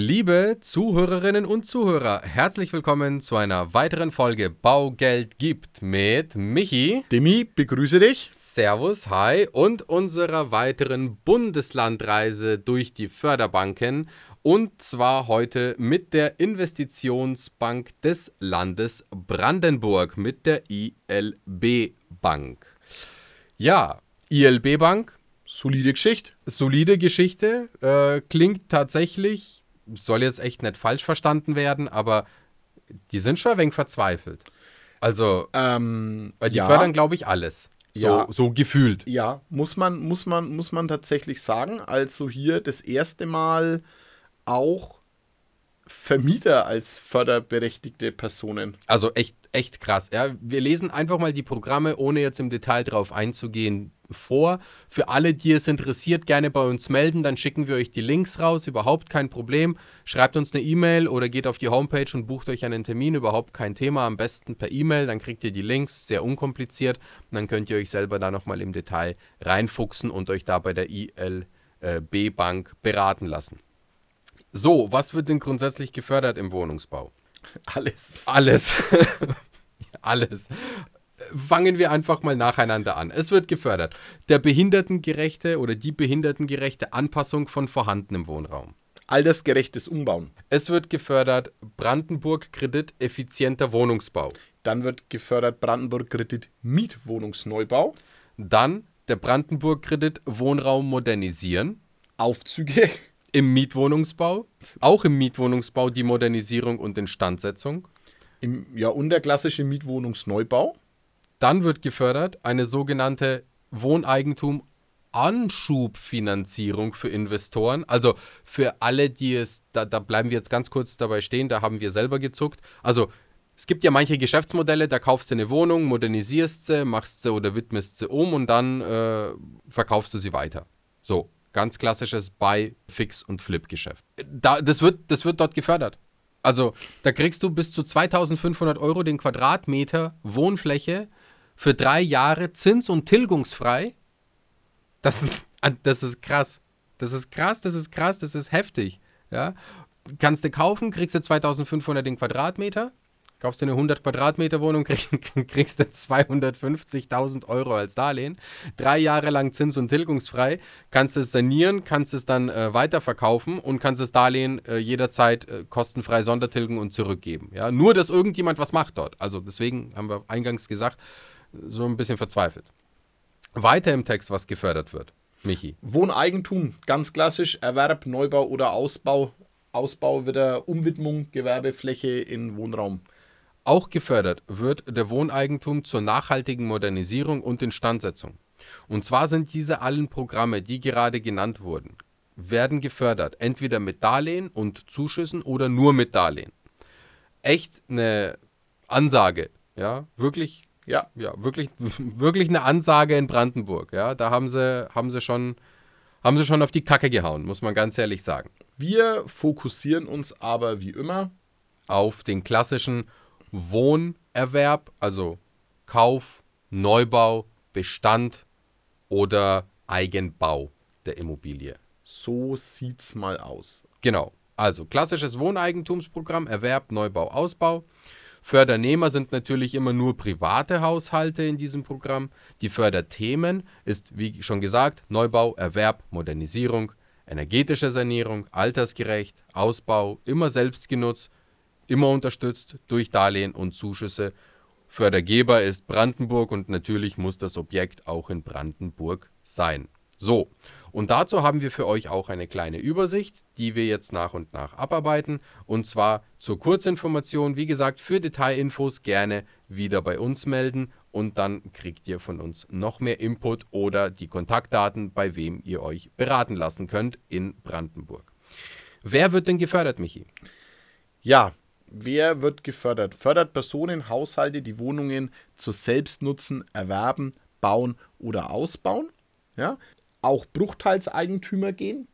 Liebe Zuhörerinnen und Zuhörer, herzlich willkommen zu einer weiteren Folge Baugeld gibt mit Michi. Demi, begrüße dich. Servus, hi und unserer weiteren Bundeslandreise durch die Förderbanken und zwar heute mit der Investitionsbank des Landes Brandenburg, mit der ILB Bank. Ja, ILB Bank. Solide Geschichte. Solide Geschichte. Äh, klingt tatsächlich, soll jetzt echt nicht falsch verstanden werden, aber die sind schon ein wenig verzweifelt. Also, ähm, weil die ja. fördern, glaube ich, alles. So, Ja. so gefühlt. Ja, muss man, muss, man, muss man tatsächlich sagen. Also hier das erste Mal auch Vermieter als förderberechtigte Personen. Also echt, echt krass. Ja. Wir lesen einfach mal die Programme, ohne jetzt im Detail drauf einzugehen, vor. Für alle, die es interessiert, gerne bei uns melden, dann schicken wir euch die Links raus, überhaupt kein Problem. Schreibt uns eine E-Mail oder geht auf die Homepage und bucht euch einen Termin, überhaupt kein Thema. Am besten per E-Mail, dann kriegt ihr die Links, sehr unkompliziert. Und dann könnt ihr euch selber da nochmal im Detail reinfuchsen und euch da bei der ILB Bank beraten lassen. So, was wird denn grundsätzlich gefördert im Wohnungsbau? Alles. Alles. Alles. Fangen wir einfach mal nacheinander an. Es wird gefördert. Der behindertengerechte oder die behindertengerechte Anpassung von vorhandenem Wohnraum. Altersgerechtes Umbauen. Es wird gefördert Brandenburg Kredit effizienter Wohnungsbau. Dann wird gefördert Brandenburg Kredit Mietwohnungsneubau. Dann der Brandenburg Kredit Wohnraum modernisieren. Aufzüge. Im Mietwohnungsbau. Auch im Mietwohnungsbau die Modernisierung und Instandsetzung. Im, ja, und der klassische Mietwohnungsneubau. Dann wird gefördert eine sogenannte Wohneigentum Anschubfinanzierung für Investoren. Also für alle, die es, da, da bleiben wir jetzt ganz kurz dabei stehen, da haben wir selber gezuckt. Also es gibt ja manche Geschäftsmodelle, da kaufst du eine Wohnung, modernisierst sie, machst sie oder widmest sie um und dann äh, verkaufst du sie weiter. So, ganz klassisches Buy, Fix und Flip-Geschäft. Da, das, wird, das wird dort gefördert. Also da kriegst du bis zu 2500 Euro den Quadratmeter Wohnfläche für drei Jahre zins- und tilgungsfrei. Das ist, das ist krass. Das ist krass, das ist krass, das ist heftig. Ja? Kannst du kaufen, kriegst du 2500 den Quadratmeter. Kaufst du eine 100 Quadratmeter Wohnung, krieg, kriegst du 250.000 Euro als Darlehen. Drei Jahre lang zins- und tilgungsfrei. Kannst es sanieren, kannst es dann äh, weiterverkaufen und kannst das Darlehen äh, jederzeit äh, kostenfrei sondertilgen und zurückgeben. Ja? Nur, dass irgendjemand was macht dort. Also deswegen haben wir eingangs gesagt, so ein bisschen verzweifelt. Weiter im Text, was gefördert wird. Michi. Wohneigentum, ganz klassisch. Erwerb, Neubau oder Ausbau. Ausbau wieder Umwidmung, Gewerbefläche in Wohnraum. Auch gefördert wird der Wohneigentum zur nachhaltigen Modernisierung und Instandsetzung. Und zwar sind diese allen Programme, die gerade genannt wurden, werden gefördert, entweder mit Darlehen und Zuschüssen oder nur mit Darlehen. Echt eine Ansage, ja, wirklich, Ja, ja, wirklich, wirklich eine Ansage in Brandenburg, ja, da haben sie, haben sie schon, haben sie schon auf die Kacke gehauen, muss man ganz ehrlich sagen. wir fokussieren uns aber wie immer auf den klassischen Wohnerwerb, also Kauf, Neubau, Bestand oder Eigenbau der Immobilie. So sieht's mal aus. Genau. Also klassisches Wohneigentumsprogramm, Erwerb, Neubau, Ausbau. Fördernehmer sind natürlich immer nur private Haushalte in diesem Programm. Die Förderthemen ist, wie schon gesagt, Neubau, Erwerb, Modernisierung, energetische Sanierung, altersgerecht, Ausbau, immer selbstgenutzt, immer unterstützt durch Darlehen und Zuschüsse. Fördergeber ist Brandenburg und natürlich muss das Objekt auch in Brandenburg sein. So, und dazu haben wir für euch auch eine kleine Übersicht, die wir jetzt nach und nach abarbeiten. Und zwar zur Kurzinformation, wie gesagt, für Detailinfos gerne wieder bei uns melden und dann kriegt ihr von uns noch mehr Input oder die Kontaktdaten, bei wem ihr euch beraten lassen könnt in Brandenburg. Wer wird denn gefördert, Michi? Ja, wer wird gefördert? Fördert Personen, Haushalte, die Wohnungen zu Selbstnutzen erwerben, bauen oder ausbauen. Ja, auch Bruchteilseigentümer gehen.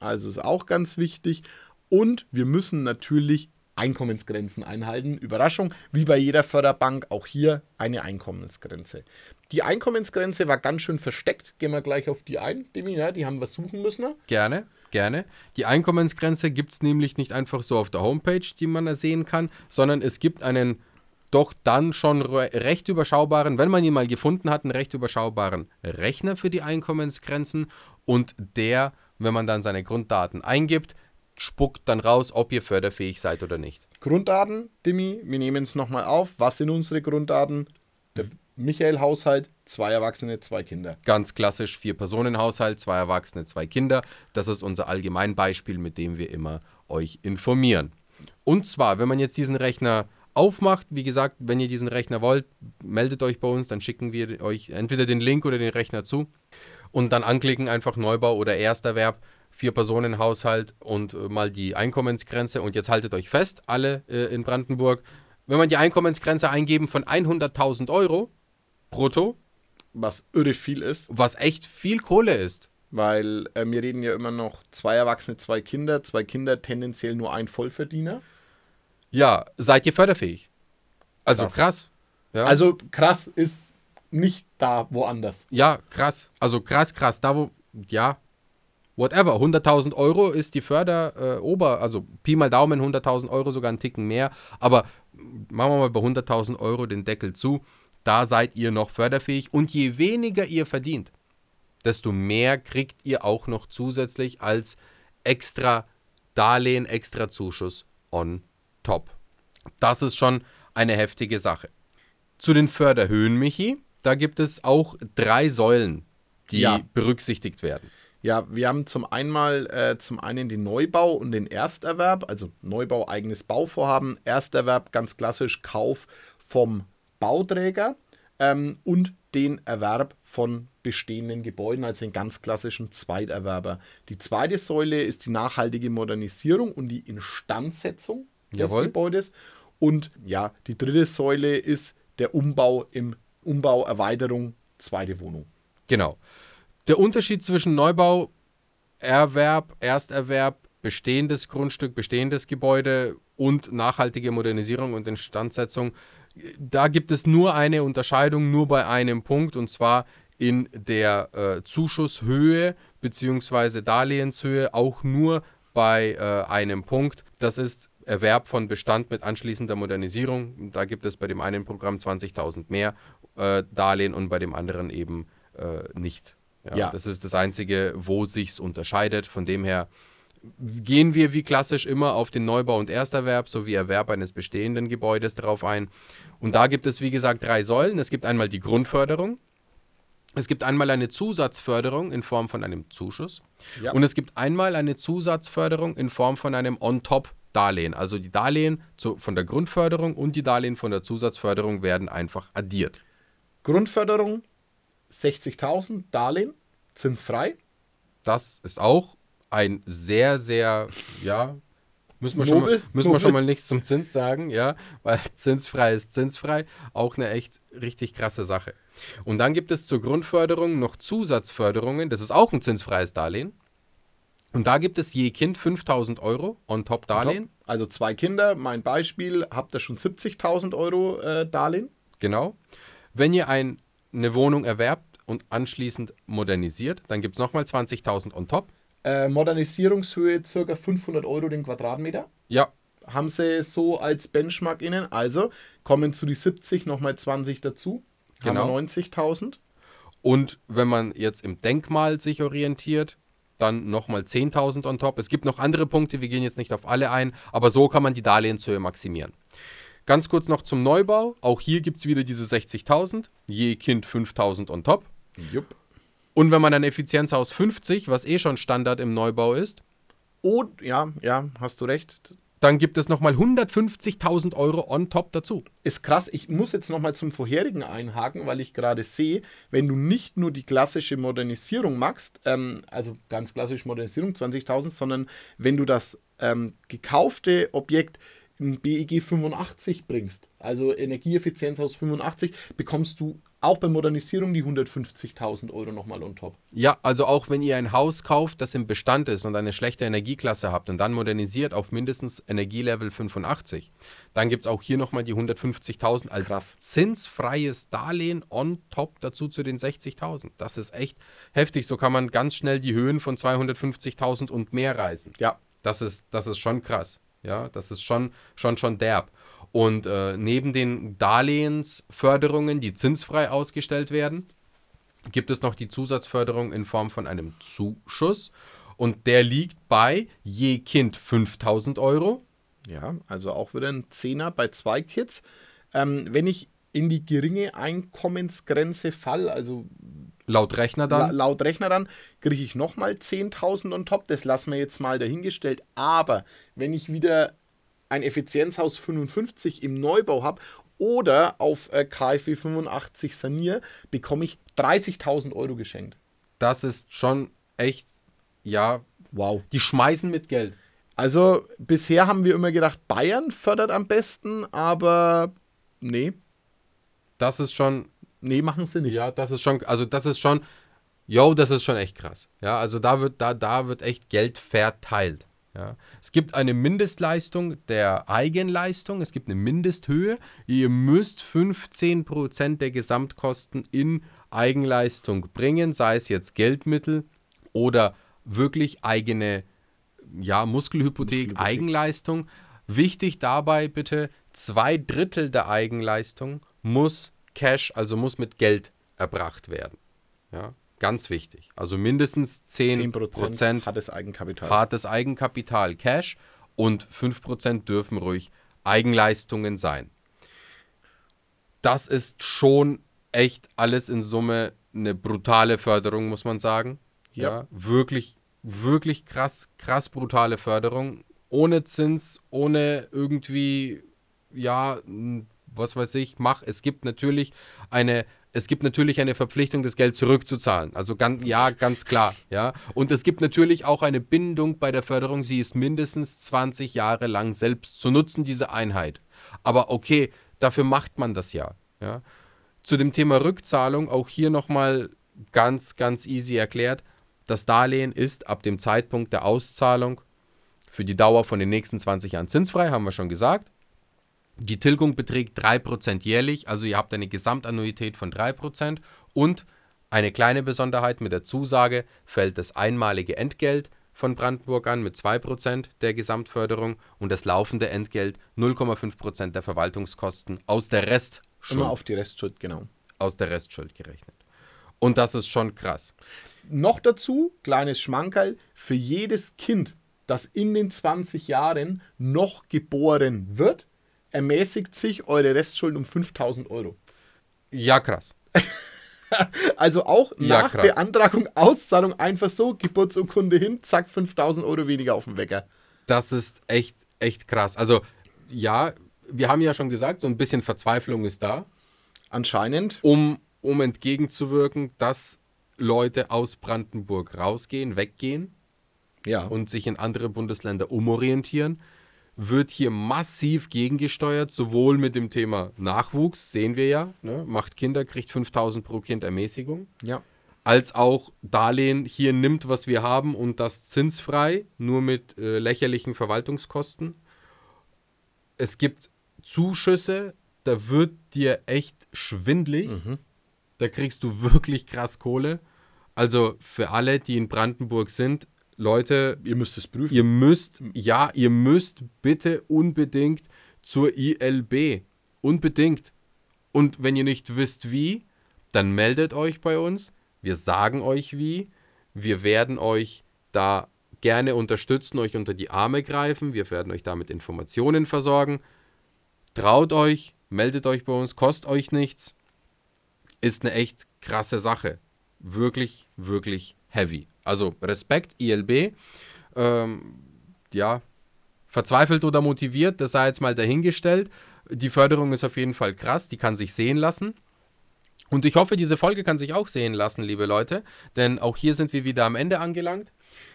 Also ist auch ganz wichtig. Und wir müssen natürlich Einkommensgrenzen einhalten. Überraschung, wie bei jeder Förderbank, auch hier eine Einkommensgrenze. Die Einkommensgrenze war ganz schön versteckt. Gehen wir gleich auf die ein, Demi, ja, die haben wir suchen müssen. Gerne, gerne. Die Einkommensgrenze gibt es nämlich nicht einfach so auf der Homepage, die man da sehen kann, sondern es gibt einen doch dann schon recht überschaubaren, wenn man ihn mal gefunden hat, einen recht überschaubaren Rechner für die Einkommensgrenzen und der, wenn man dann seine Grunddaten eingibt, spuckt dann raus, ob ihr förderfähig seid oder nicht. Grunddaten, Dimi, wir nehmen es nochmal auf. Was sind unsere Grunddaten? Der Michael-Haushalt, zwei Erwachsene, zwei Kinder. Ganz klassisch, Vier-Personen-Haushalt, zwei Erwachsene, zwei Kinder. Das ist unser Allgemeinbeispiel, mit dem wir immer euch informieren. Und zwar, wenn man jetzt diesen Rechner aufmacht, wie gesagt, wenn ihr diesen Rechner wollt, meldet euch bei uns, dann schicken wir euch entweder den Link oder den Rechner zu. Und dann anklicken einfach Neubau oder Ersterwerb Vier-Personen-Haushalt und äh, mal die Einkommensgrenze. Und jetzt haltet euch fest, alle äh, in Brandenburg, wenn man die Einkommensgrenze eingeben von 100.000 Euro brutto. Was irre viel ist. Was echt viel Kohle ist. Weil äh, wir reden ja immer noch zwei Erwachsene, zwei Kinder, zwei Kinder tendenziell nur ein Vollverdiener. Ja, seid ihr förderfähig. Also krass. krass. Ja. Also krass ist nicht da woanders. Ja, krass. Also krass, krass. Da wo, ja, whatever. 100.000 Euro ist die Förderober, äh, also Pi mal Daumen 100.000 Euro, sogar einen Ticken mehr. Aber machen wir mal bei 100.000 Euro den Deckel zu. Da seid ihr noch förderfähig. Und je weniger ihr verdient, desto mehr kriegt ihr auch noch zusätzlich als extra Darlehen, extra Zuschuss on top. Das ist schon eine heftige Sache. Zu den Förderhöhen, Michi, da gibt es auch drei Säulen, die ja. berücksichtigt werden. Ja, wir haben zum einmal äh, zum einen den Neubau und den Ersterwerb, also Neubau eigenes Bauvorhaben, Ersterwerb ganz klassisch Kauf vom Bauträger ähm, und den Erwerb von bestehenden Gebäuden, also den ganz klassischen Zweiterwerber. Die zweite Säule ist die nachhaltige Modernisierung und die Instandsetzung des Jawohl. Gebäudes. Und ja, die dritte Säule ist der Umbau im Umbau, Erweiterung, zweite Wohnung. Genau. Der Unterschied zwischen Neubau, Erwerb, Ersterwerb, bestehendes Grundstück, bestehendes Gebäude und nachhaltige Modernisierung und Instandsetzung, da gibt es nur eine Unterscheidung, nur bei einem Punkt, und zwar in der äh, Zuschusshöhe bzw. Darlehenshöhe, auch nur bei äh, einem Punkt. Das ist Erwerb von Bestand mit anschließender Modernisierung. Da gibt es bei dem einen Programm 20.000 mehr äh, Darlehen und bei dem anderen eben äh, nicht. Ja, ja. Das ist das Einzige, wo sich's unterscheidet. Von dem her gehen wir wie klassisch immer auf den Neubau und Ersterwerb sowie Erwerb eines bestehenden Gebäudes drauf ein. Und da gibt es, wie gesagt, drei Säulen. Es gibt einmal die Grundförderung. Es gibt einmal eine Zusatzförderung in Form von einem Zuschuss. Ja. Und es gibt einmal eine Zusatzförderung in Form von einem On-Top-Darlehen. Also die Darlehen zu, von der Grundförderung und die Darlehen von der Zusatzförderung werden einfach addiert. Grundförderung 60.000 Darlehen, zinsfrei. Das ist auch ein sehr, sehr, ja, müssen wir, schon mal, müssen wir schon mal nichts zum Zins sagen, ja, weil zinsfrei ist zinsfrei, auch eine echt richtig krasse Sache. Und dann gibt es zur Grundförderung noch Zusatzförderungen, das ist auch ein zinsfreies Darlehen. Und da gibt es je Kind 5000 Euro on top Darlehen. On top. Also zwei Kinder, mein Beispiel, habt ihr schon 70.000 Euro äh, Darlehen. Genau. Wenn ihr ein eine Wohnung erwerbt und anschließend modernisiert, dann gibt es nochmal 20.000 on top. Äh, Modernisierungshöhe ca. 500 Euro den Quadratmeter. Ja. Haben sie so als Benchmark innen. Also kommen zu die 70 nochmal 20 dazu. Genau. Haben wir 90.000. Und wenn man jetzt im Denkmal sich orientiert, dann nochmal 10.000 on top. Es gibt noch andere Punkte, wir gehen jetzt nicht auf alle ein, aber so kann man die Darlehenshöhe maximieren. Ganz kurz noch zum Neubau. Auch hier gibt es wieder diese 60.000, je Kind 5.000 on top. Jupp. Und wenn man ein Effizienzhaus 50, was eh schon Standard im Neubau ist. Oh, ja, ja, hast du recht. Dann gibt es nochmal 150.000 Euro on top dazu. Ist krass. Ich muss jetzt nochmal zum vorherigen einhaken, weil ich gerade sehe, wenn du nicht nur die klassische Modernisierung machst, ähm, also ganz klassisch Modernisierung 20.000, sondern wenn du das ähm, gekaufte Objekt ein BEG 85 bringst, also Energieeffizienzhaus 85, bekommst du auch bei Modernisierung die 150.000 Euro nochmal on top. Ja, also auch wenn ihr ein Haus kauft, das im Bestand ist und eine schlechte Energieklasse habt und dann modernisiert auf mindestens Energielevel 85, dann gibt es auch hier nochmal die 150.000 als Krass. zinsfreies Darlehen on top dazu zu den 60.000. Das ist echt heftig. So kann man ganz schnell die Höhen von 250.000 und mehr reißen. Ja. Das ist, das ist schon krass. Ja, das ist schon, schon, schon derb. Und äh, neben den Darlehensförderungen, die zinsfrei ausgestellt werden, gibt es noch die Zusatzförderung in Form von einem Zuschuss. Und der liegt bei je Kind 5000 Euro. Ja, also auch wieder ein Zehner bei zwei Kids. Ähm, wenn ich in die geringe Einkommensgrenze fall, also Laut Rechner la dann. laut Rechner dann, kriege ich nochmal 10.000 on top. Das lassen wir jetzt mal dahingestellt. Aber wenn ich wieder ein Effizienzhaus 55 im Neubau habe oder auf äh, KfW 85 saniere, bekomme ich 30.000 Euro geschenkt. Das ist schon echt, ja, Wow. die schmeißen mit Geld. Also bisher haben wir immer gedacht, Bayern fördert am besten, aber nee, Das ist schon, nee, machen sie nicht. ja, das ist schon, also das ist schon, yo, das ist schon echt krass. Ja, also da wird, da, da wird echt Geld verteilt. Ja. Es gibt eine Mindestleistung der Eigenleistung, es gibt eine Mindesthöhe. Ihr müsst 15% der Gesamtkosten in Eigenleistung bringen, sei es jetzt Geldmittel oder wirklich eigene ja, Muskelhypothek, Muskelhypothek. Eigenleistung. Wichtig dabei bitte, zwei Drittel der Eigenleistung muss Cash, also muss mit Geld erbracht werden. Ja, ganz wichtig. Also mindestens 10%, 10% hat das Eigenkapital. hartes Eigenkapital Cash und 5% dürfen ruhig Eigenleistungen sein. Das ist schon echt alles in Summe eine brutale Förderung, muss man sagen. Ja. wirklich, wirklich krass, krass brutale Förderung. Ohne Zins, ohne irgendwie, ja, n- was weiß ich, mach. Es gibt natürlich eine, es gibt natürlich eine Verpflichtung, das Geld zurückzuzahlen. Also ganz, ja, ganz klar, ja. Und es gibt natürlich auch eine Bindung bei der Förderung. Sie ist mindestens 20 Jahre lang selbst zu nutzen, diese Einheit. Aber okay, dafür macht man das ja, ja. Zu dem Thema Rückzahlung auch hier nochmal ganz, ganz easy erklärt. Das Darlehen ist ab dem Zeitpunkt der Auszahlung für die Dauer von den nächsten 20 Jahren zinsfrei, haben wir schon gesagt. Die Tilgung beträgt 3% jährlich, also ihr habt eine Gesamtannuität von 3% und eine kleine Besonderheit mit der Zusage fällt das einmalige Entgelt von Brandenburg an mit 2% der Gesamtförderung und das laufende Entgelt 0,5% der Verwaltungskosten aus der Restschuld Immer auf die Restschuld, genau. aus der Restschuld gerechnet. Und das ist schon krass. Noch dazu, kleines Schmankerl, für jedes Kind, das in den 20 Jahren noch geboren wird, ermäßigt sich eure Restschuld um 5000 Euro. Ja, krass. Also auch Ja, nach krass. Beantragung, Auszahlung einfach so, Geburtsurkunde hin, zack, 5000 Euro weniger auf dem Wecker. Das ist echt, echt krass. Also, ja, wir haben ja schon gesagt, so ein bisschen Verzweiflung ist da, Anscheinend. um, um entgegenzuwirken, dass Leute aus Brandenburg rausgehen, weggehen Ja. und sich in andere Bundesländer umorientieren, wird hier massiv gegengesteuert, sowohl mit dem Thema Nachwuchs, sehen wir ja, ne, macht Kinder, kriegt 5000 pro Kind Ermäßigung, ja. als auch Darlehen hier nimmt, was wir haben und das zinsfrei, nur mit äh, lächerlichen Verwaltungskosten. Es gibt Zuschüsse, da wird dir echt schwindlig. Da kriegst du wirklich krass Kohle. Also für alle, die in Brandenburg sind, Leute, Ihr müsst es prüfen. ihr müsst, ja, ihr müsst bitte unbedingt zur ILB. Unbedingt. Und wenn ihr nicht wisst wie, dann meldet euch bei uns. Wir sagen euch wie. Wir werden euch da gerne unterstützen, euch unter die Arme greifen. Wir werden euch damit Informationen versorgen. Traut euch, meldet euch bei uns, kostet euch nichts. Ist eine echt krasse Sache. Wirklich, wirklich heavy. Also Respekt, ILB. Ähm, ja, verzweifelt oder motiviert, das sei jetzt mal dahingestellt. Die Förderung ist auf jeden Fall krass, die kann sich sehen lassen. Und ich hoffe, diese Folge kann sich auch sehen lassen, liebe Leute, denn auch hier sind wir wieder am Ende angelangt.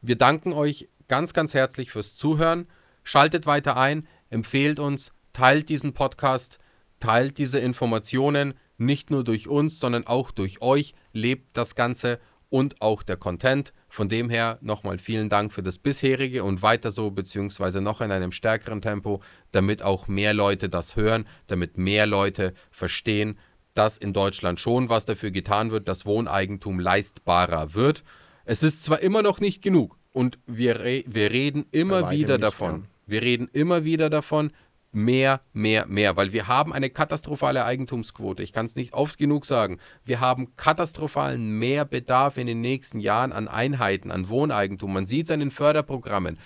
Wir danken euch ganz, ganz herzlich fürs Zuhören. Schaltet weiter ein, empfehlt uns, teilt diesen Podcast, teilt diese Informationen, nicht nur durch uns, sondern auch durch euch, lebt das Ganze und auch der Content. Von dem her nochmal vielen Dank für das bisherige und weiter so, beziehungsweise noch in einem stärkeren Tempo, damit auch mehr Leute das hören, damit mehr Leute verstehen, dass in Deutschland schon was dafür getan wird, dass Wohneigentum leistbarer wird. Es ist zwar immer noch nicht genug und wir, re wir reden immer wieder nicht, davon. Ja. Wir reden immer wieder davon, mehr, mehr, mehr, weil wir haben eine katastrophale Eigentumsquote. Ich kann es nicht oft genug sagen. Wir haben katastrophalen Mehrbedarf in den nächsten Jahren an Einheiten, an Wohneigentum. Man sieht es an den Förderprogrammen.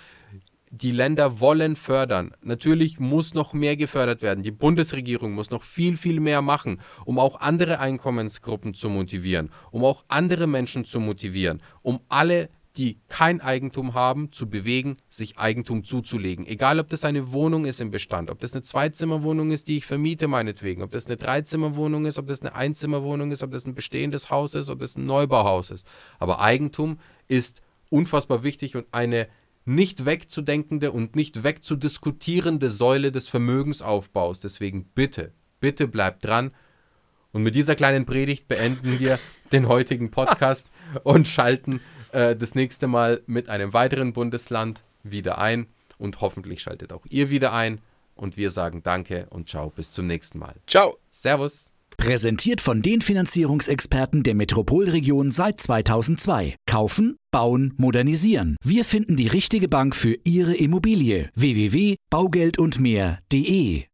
Die Länder wollen fördern. Natürlich muss noch mehr gefördert werden. Die Bundesregierung muss noch viel, viel mehr machen, um auch andere Einkommensgruppen zu motivieren, um auch andere Menschen zu motivieren, um alle die kein Eigentum haben, zu bewegen, sich Eigentum zuzulegen. Egal, ob das eine Wohnung ist im Bestand, ob das eine Zweizimmerwohnung ist, die ich vermiete meinetwegen, ob das eine Dreizimmerwohnung ist, ob das eine Einzimmerwohnung ist, ob das ein bestehendes Haus ist, ob das ein Neubauhaus ist. Aber Eigentum ist unfassbar wichtig und eine nicht wegzudenkende und nicht wegzudiskutierende Säule des Vermögensaufbaus. Deswegen bitte, bitte bleibt dran. Und mit dieser kleinen Predigt beenden wir den heutigen Podcast und schalten äh, das nächste Mal mit einem weiteren Bundesland wieder ein. Und hoffentlich schaltet auch ihr wieder ein. Und wir sagen Danke und ciao, bis zum nächsten Mal. Ciao. Servus. Präsentiert von den Finanzierungsexperten der Metropolregion seit 2002. Kaufen, bauen, modernisieren. Wir finden die richtige Bank für Ihre Immobilie. www.baugeldundmehr.de